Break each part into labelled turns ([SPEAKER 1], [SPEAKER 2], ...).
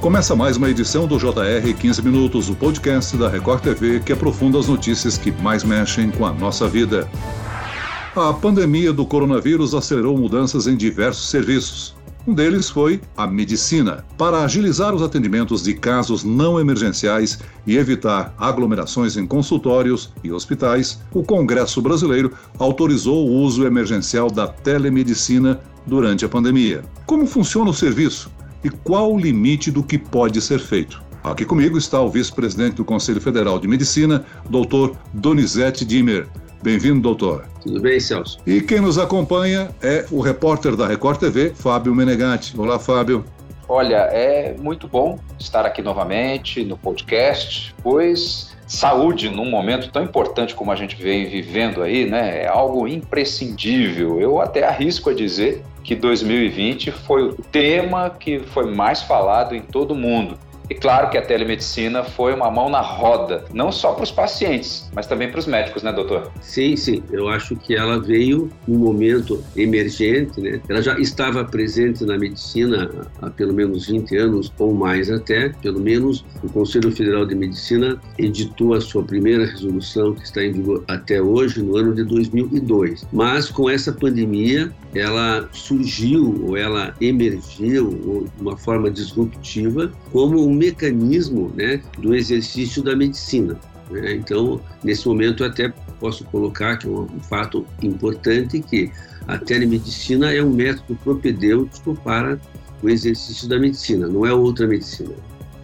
[SPEAKER 1] Começa mais uma edição do JR 15 Minutos, o podcast da Record TV que aprofunda as notícias que mais mexem com a nossa vida. A pandemia do coronavírus acelerou mudanças em diversos serviços. Um deles foi a medicina. Para agilizar os atendimentos de casos não emergenciais e evitar aglomerações em consultórios e hospitais, o Congresso Brasileiro autorizou o uso emergencial da telemedicina durante a pandemia. Como funciona o serviço? E qual o limite do que pode ser feito. Aqui comigo está o vice-presidente do Conselho Federal de Medicina, doutor Donizete Dimmer. Bem-vindo, doutor.
[SPEAKER 2] Tudo bem, Celso?
[SPEAKER 1] E quem nos acompanha é o repórter da Record TV, Fábio Menegatti. Olá, Fábio.
[SPEAKER 3] Olha, é muito bom estar aqui novamente no podcast, pois saúde num momento tão importante como a gente vem vivendo aí, né, é algo imprescindível. Eu até arrisco a dizer que 2020 foi o tema que foi mais falado em todo o mundo. E claro que a telemedicina foi uma mão na roda, não só para os pacientes, mas também para os médicos, né, doutor?
[SPEAKER 2] Sim, sim. Eu acho que ela veio num momento emergente, né? Ela já estava presente na medicina há pelo menos 20 anos ou mais até. Pelo menos o Conselho Federal de Medicina editou a sua primeira resolução, que está em vigor até hoje, no ano de 2002. Mas com essa pandemia, ela surgiu ou ela emergiu de uma forma disruptiva como um mecanismo né, do exercício da medicina. Né? Então, nesse momento, até posso colocar que é um fato importante que a telemedicina é um método propedêutico para o exercício da medicina, não é outra medicina.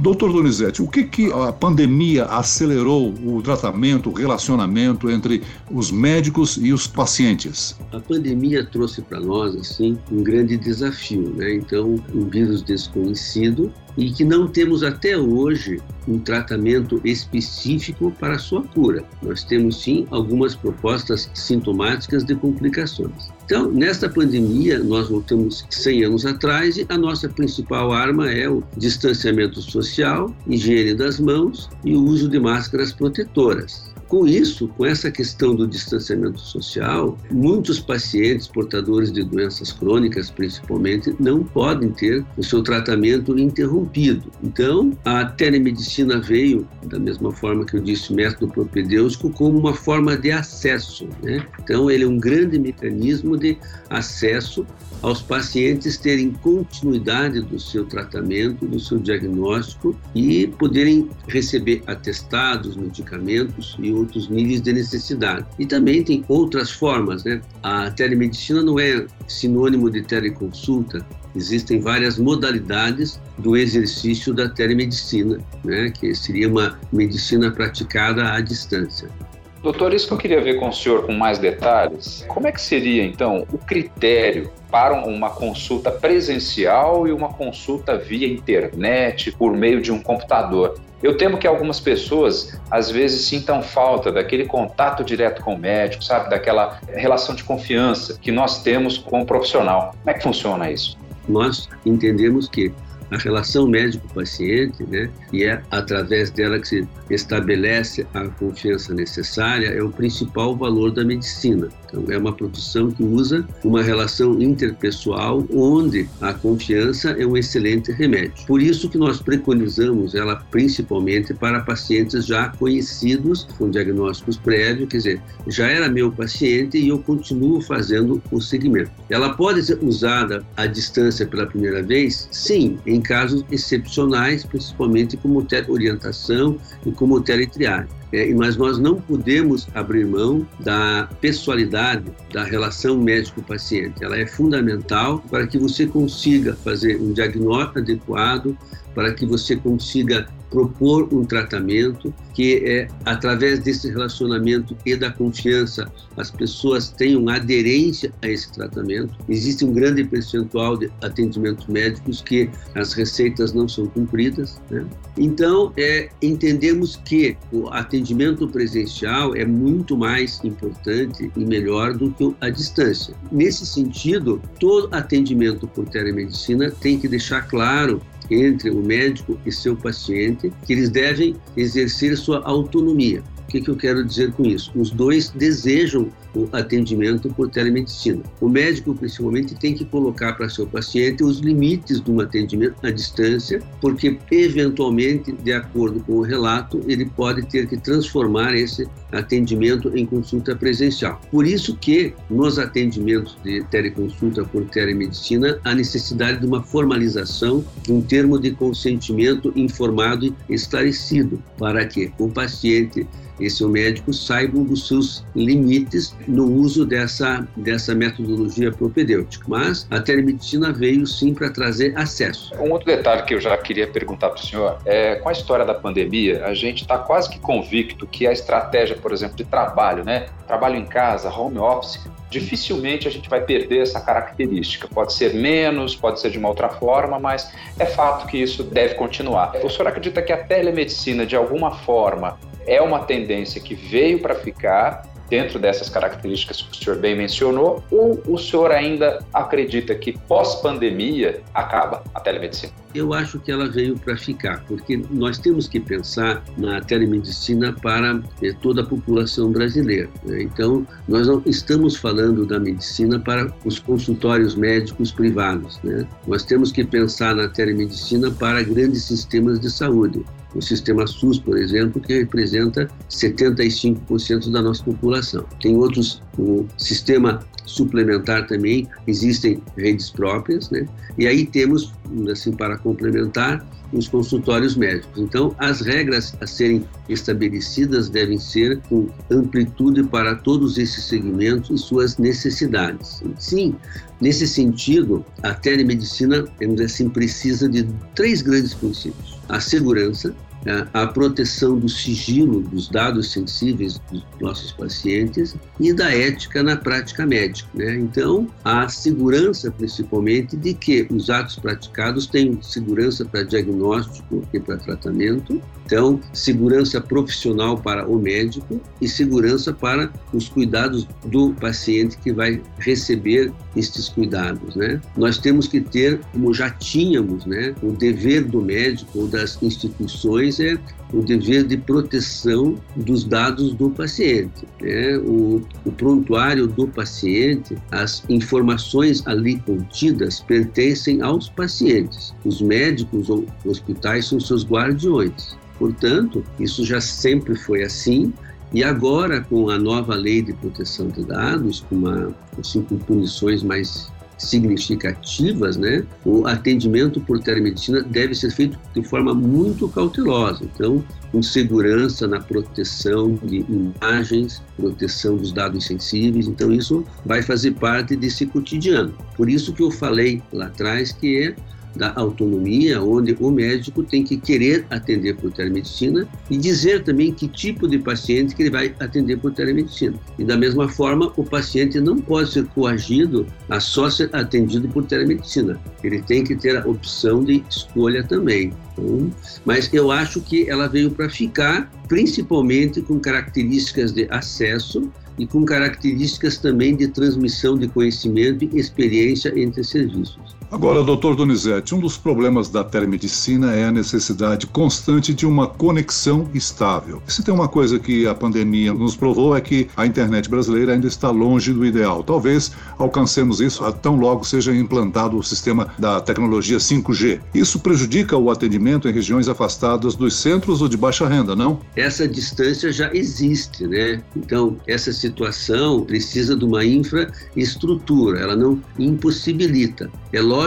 [SPEAKER 1] Doutor Donizete, o que, que a pandemia acelerou o tratamento, o relacionamento entre os médicos e os pacientes?
[SPEAKER 2] A pandemia trouxe para nós, assim, um grande desafio, né? Então, um vírus desconhecido e que não temos até hoje um tratamento específico para sua cura. Nós temos sim algumas propostas sintomáticas de complicações. Então, nesta pandemia, nós voltamos 100 anos atrás e a nossa principal arma é o distanciamento social, higiene das mãos e o uso de máscaras protetoras. Com isso, com essa questão do distanciamento social, muitos pacientes portadores de doenças crônicas, principalmente, não podem ter o seu tratamento interrompido. Então, a telemedicina veio, da mesma forma que eu disse, método propedêutico, como uma forma de acesso. Né? Então, ele é um grande mecanismo de acesso aos pacientes terem continuidade do seu tratamento, do seu diagnóstico e poderem receber atestados, medicamentos e outros níveis de necessidade. E também tem outras formas, né? A telemedicina não é sinônimo de teleconsulta, existem várias modalidades do exercício da telemedicina, né, que seria uma medicina praticada à distância.
[SPEAKER 3] Doutor, isso que eu queria ver com o senhor com mais detalhes. Como é que seria, então, o critério para uma consulta presencial e uma consulta via internet, por meio de um computador? Eu temo que algumas pessoas, às vezes, sintam falta daquele contato direto com o médico, sabe? Daquela relação de confiança que nós temos com o profissional. Como é que funciona isso?
[SPEAKER 2] Nós entendemos que a relação médico-paciente, né, e é através dela que se estabelece a confiança necessária, é o principal valor da medicina. Então, é uma profissão que usa uma relação interpessoal onde a confiança é um excelente remédio. Por isso que nós preconizamos ela principalmente para pacientes já conhecidos com diagnósticos prévios, quer dizer, já era meu paciente e eu continuo fazendo o segmento. Ela pode ser usada à distância pela primeira vez? Sim, em casos excepcionais, principalmente como orientação e como teletriagem. É, mas nós não podemos abrir mão da pessoalidade da relação médico-paciente. Ela é fundamental para que você consiga fazer um diagnóstico adequado, para que você consiga propor um tratamento que é através desse relacionamento e da confiança as pessoas tenham aderência a esse tratamento. Existe um grande percentual de atendimentos médicos que as receitas não são cumpridas. Né? Então, é, entendemos que o atendimento presencial é muito mais importante e melhor do que a distância. Nesse sentido, todo atendimento por telemedicina tem que deixar claro entre o médico e seu paciente, que eles devem exercer sua autonomia. O que, que eu quero dizer com isso? Os dois desejam o atendimento por telemedicina. O médico, principalmente, tem que colocar para seu paciente os limites de um atendimento à distância, porque, eventualmente, de acordo com o relato, ele pode ter que transformar esse atendimento em consulta presencial. Por isso que, nos atendimentos de teleconsulta por telemedicina, há necessidade de uma formalização de um termo de consentimento informado e esclarecido, para que o paciente e seu médico saibam dos seus limites no uso dessa, dessa metodologia propedêutica. Mas a telemedicina veio sim para trazer acesso.
[SPEAKER 3] Um outro detalhe que eu já queria perguntar para o senhor é com a história da pandemia, a gente está quase que convicto que a estratégia, por exemplo, de trabalho, né, trabalho em casa, home office, dificilmente a gente vai perder essa característica. Pode ser menos, pode ser de uma outra forma, mas é fato que isso deve continuar. O senhor acredita que a telemedicina, de alguma forma, é uma tendência que veio para ficar dentro dessas características que o senhor bem mencionou, ou o senhor ainda acredita que pós-pandemia acaba a telemedicina?
[SPEAKER 2] Eu acho que ela veio para ficar, porque nós temos que pensar na telemedicina para eh, toda a população brasileira. Né? Então, nós não estamos falando da medicina para os consultórios médicos privados. Né? Nós temos que pensar na telemedicina para grandes sistemas de saúde o sistema SUS, por exemplo, que representa 75% da nossa população. Tem outros, o sistema suplementar também, existem redes próprias, né? E aí temos, assim, para complementar, os consultórios médicos. Então, as regras a serem estabelecidas devem ser com amplitude para todos esses segmentos e suas necessidades. Sim, nesse sentido, a telemedicina, assim, precisa de três grandes princípios a segurança, a proteção do sigilo dos dados sensíveis dos nossos pacientes e da ética na prática médica. Né? Então, a segurança, principalmente, de que os atos praticados têm segurança para diagnóstico e para tratamento, então, segurança profissional para o médico e segurança para os cuidados do paciente que vai receber estes cuidados, né? Nós temos que ter, como já tínhamos, né, o dever do médico ou das instituições é o dever de proteção dos dados do paciente. Né? O, o, prontuário do paciente, as informações ali contidas pertencem aos pacientes. Os médicos ou hospitais são seus guardiões. Portanto, isso já sempre foi assim. E agora, com a nova lei de proteção de dados, com, uma, assim, com punições mais significativas, né, o atendimento por telemedicina deve ser feito de forma muito cautelosa. Então, com segurança na proteção de imagens, proteção dos dados sensíveis. Então, isso vai fazer parte desse cotidiano. Por isso que eu falei lá atrás que é da autonomia, onde o médico tem que querer atender por telemedicina e dizer também que tipo de paciente que ele vai atender por telemedicina. E da mesma forma, o paciente não pode ser coagido a só ser atendido por telemedicina. Ele tem que ter a opção de escolha também. Então, mas eu acho que ela veio para ficar, principalmente com características de acesso e com características também de transmissão de conhecimento e experiência entre serviços.
[SPEAKER 1] Agora, doutor Donizete, um dos problemas da telemedicina é a necessidade constante de uma conexão estável. Se tem uma coisa que a pandemia nos provou é que a internet brasileira ainda está longe do ideal. Talvez alcancemos isso tão logo seja implantado o sistema da tecnologia 5G. Isso prejudica o atendimento em regiões afastadas dos centros ou de baixa renda, não?
[SPEAKER 2] Essa distância já existe, né? Então, essa situação precisa de uma infraestrutura, ela não impossibilita. É lógico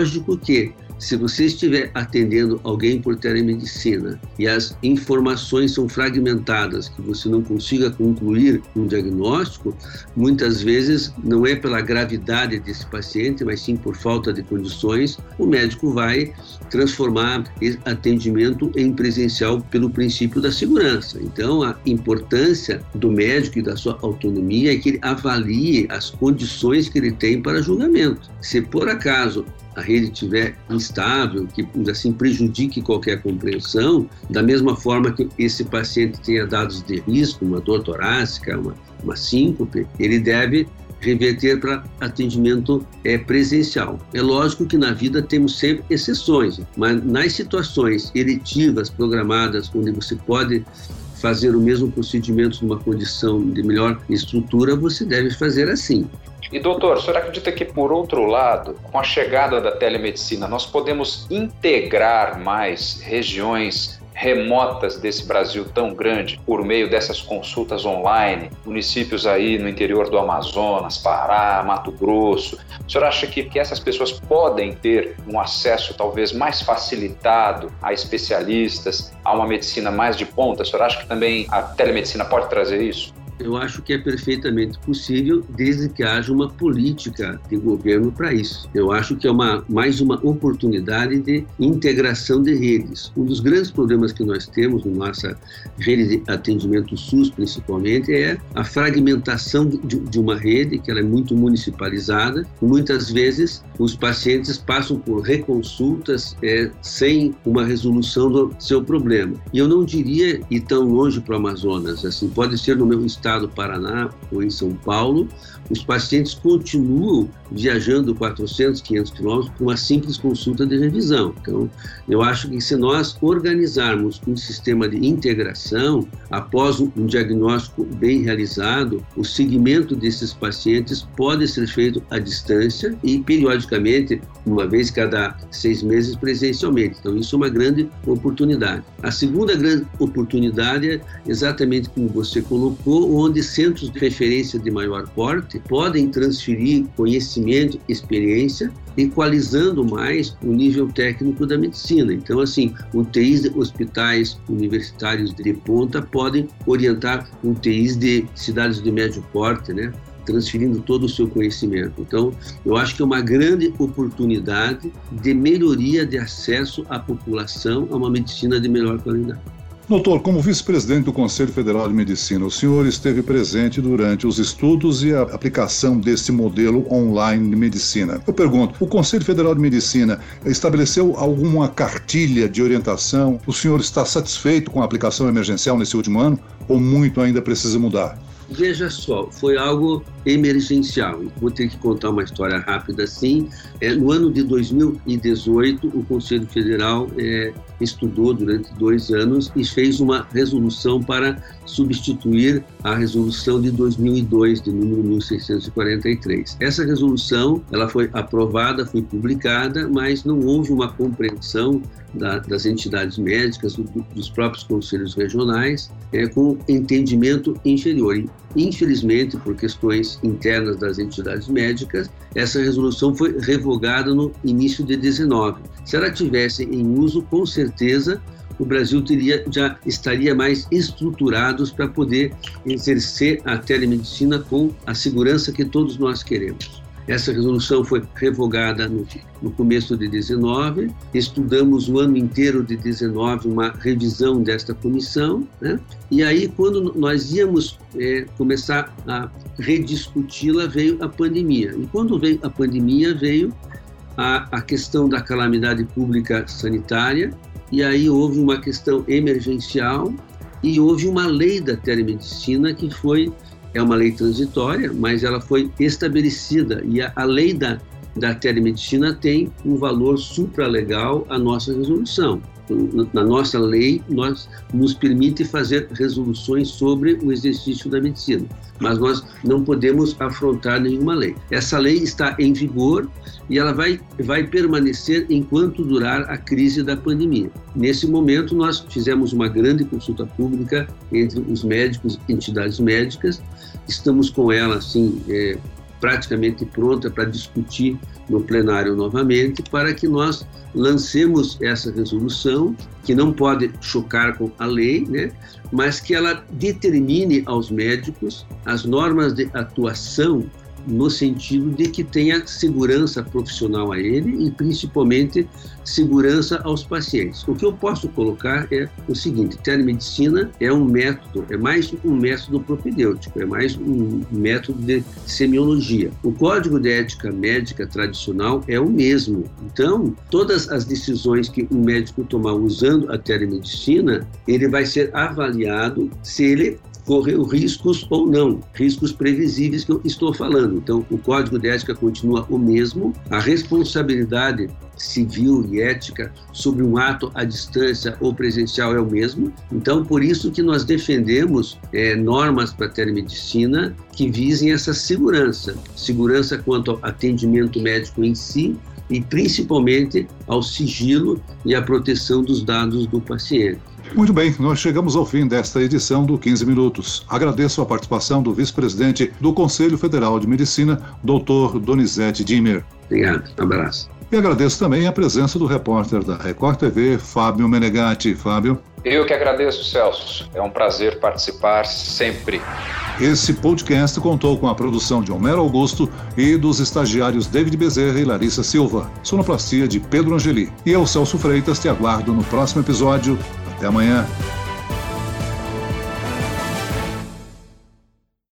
[SPEAKER 2] que se você estiver atendendo alguém por telemedicina e as informações são fragmentadas, que você não consiga concluir um diagnóstico, muitas vezes não é pela gravidade desse paciente, mas sim por falta de condições, o médico vai transformar atendimento em presencial pelo princípio da segurança. Então, a importância do médico e da sua autonomia é que ele avalie as condições que ele tem para julgamento. Se por acaso a rede estiver instável, que assim prejudique qualquer compreensão, da mesma forma que esse paciente tenha dados de risco, uma dor torácica, uma, uma síncope, ele deve reverter para atendimento é, presencial. É lógico que na vida temos sempre exceções, mas nas situações eletivas programadas, onde você pode fazer o mesmo procedimento numa condição de melhor estrutura, você deve fazer assim.
[SPEAKER 3] E doutor, o senhor acredita que, por outro lado, com a chegada da telemedicina, nós podemos integrar mais regiões remotas desse Brasil tão grande por meio dessas consultas online, municípios aí no interior do Amazonas, Pará, Mato Grosso. O senhor acha que, que essas pessoas podem ter um acesso talvez mais facilitado a especialistas, a uma medicina mais de ponta? O senhor acha que também a telemedicina pode trazer isso?
[SPEAKER 2] Eu acho que é perfeitamente possível, desde que haja uma política de governo para isso. Eu acho que é uma, mais uma oportunidade de integração de redes. Um dos grandes problemas que nós temos na nossa rede de atendimento SUS, principalmente, é a fragmentação de, de uma rede que ela é muito municipalizada. Muitas vezes, os pacientes passam por reconsultas é, sem uma resolução do seu problema. E eu não diria ir tão longe para o Amazonas. Assim, pode ser no meu estado estado do Paraná ou em São Paulo, os pacientes continuam viajando 400, 500 quilômetros com uma simples consulta de revisão. Então, eu acho que se nós organizarmos um sistema de integração, após um diagnóstico bem realizado, o segmento desses pacientes pode ser feito à distância e periodicamente, uma vez cada seis meses presencialmente. Então, isso é uma grande oportunidade. A segunda grande oportunidade é exatamente como você colocou, onde centros de referência de maior porte podem transferir conhecimento, experiência, equalizando mais o nível técnico da medicina. Então, assim, UTIs de hospitais universitários de ponta podem orientar UTIs de cidades de médio porte, né? transferindo todo o seu conhecimento. Então, eu acho que é uma grande oportunidade de melhoria de acesso à população a uma medicina de melhor qualidade.
[SPEAKER 1] Doutor, como vice-presidente do Conselho Federal de Medicina, o senhor esteve presente durante os estudos e a aplicação desse modelo online de medicina. Eu pergunto, o Conselho Federal de Medicina estabeleceu alguma cartilha de orientação? O senhor está satisfeito com a aplicação emergencial nesse último ano ou muito ainda precisa mudar?
[SPEAKER 2] Veja só, foi algo emergencial. Vou ter que contar uma história rápida assim. É, no ano de 2018, o Conselho Federal é, estudou durante dois anos e fez uma resolução para substituir a resolução de 2002, de número 1643. Essa resolução ela foi aprovada, foi publicada, mas não houve uma compreensão da, das entidades médicas, do, dos próprios conselhos regionais, é, com entendimento inferior. Infelizmente, por questões internas das entidades médicas, essa resolução foi revogada no início de 19. Se ela tivesse em uso, com certeza o Brasil teria, já estaria mais estruturados para poder exercer a telemedicina com a segurança que todos nós queremos. Essa resolução foi revogada no, no, começo de 19. Estudamos o ano inteiro de 19 uma revisão desta comissão. Né? E aí, quando nós íamos é, começar a rediscuti-la, veio a pandemia. E quando veio a pandemia, veio a, a questão da calamidade pública sanitária. E aí houve uma questão emergencial e houve uma lei da telemedicina que foi é uma lei transitória, mas ela foi estabelecida. E a, a lei da, da telemedicina tem um valor supralegal à nossa resolução na nossa lei, nós nos permite fazer resoluções sobre o exercício da medicina, mas nós não podemos afrontar nenhuma lei. Essa lei está em vigor e ela vai, vai permanecer enquanto durar a crise da pandemia. Nesse momento, nós fizemos uma grande consulta pública entre os médicos e entidades médicas, estamos com ela, assim, é, praticamente pronta para discutir no plenário novamente, para que nós lancemos essa resolução, que não pode chocar com a lei, né, mas que ela determine aos médicos as normas de atuação no sentido de que tenha segurança profissional a ele e principalmente segurança aos pacientes. O que eu posso colocar é o seguinte: telemedicina é um método, é mais um método propedêutico, é mais um método de semiologia. O código de ética médica tradicional é o mesmo. Então, todas as decisões que um médico tomar usando a telemedicina, ele vai ser avaliado se ele correu riscos ou não, riscos previsíveis que eu estou falando. Então, o código de ética continua o mesmo, a responsabilidade civil e ética sobre um ato à distância ou presencial é o mesmo. Então, por isso que nós defendemos é, normas para a telemedicina que visem essa segurança, segurança quanto ao atendimento médico em si e principalmente ao sigilo e à proteção dos dados do paciente.
[SPEAKER 1] Muito bem, nós chegamos ao fim desta edição do 15 Minutos. Agradeço a participação do vice-presidente do Conselho Federal de Medicina, Dr. Donizete Dimmer.
[SPEAKER 2] Obrigado, um abraço.
[SPEAKER 1] E agradeço também a presença do repórter da Record TV, Fábio Menegatti. Fábio.
[SPEAKER 3] Eu que agradeço, Celso. É um prazer participar sempre.
[SPEAKER 1] Esse podcast contou com a produção de Homero Augusto e dos estagiários David Bezerra e Larissa Silva, sonoplastia de Pedro Angeli. E eu, Celso Freitas, te aguardo no próximo episódio. Até amanhã.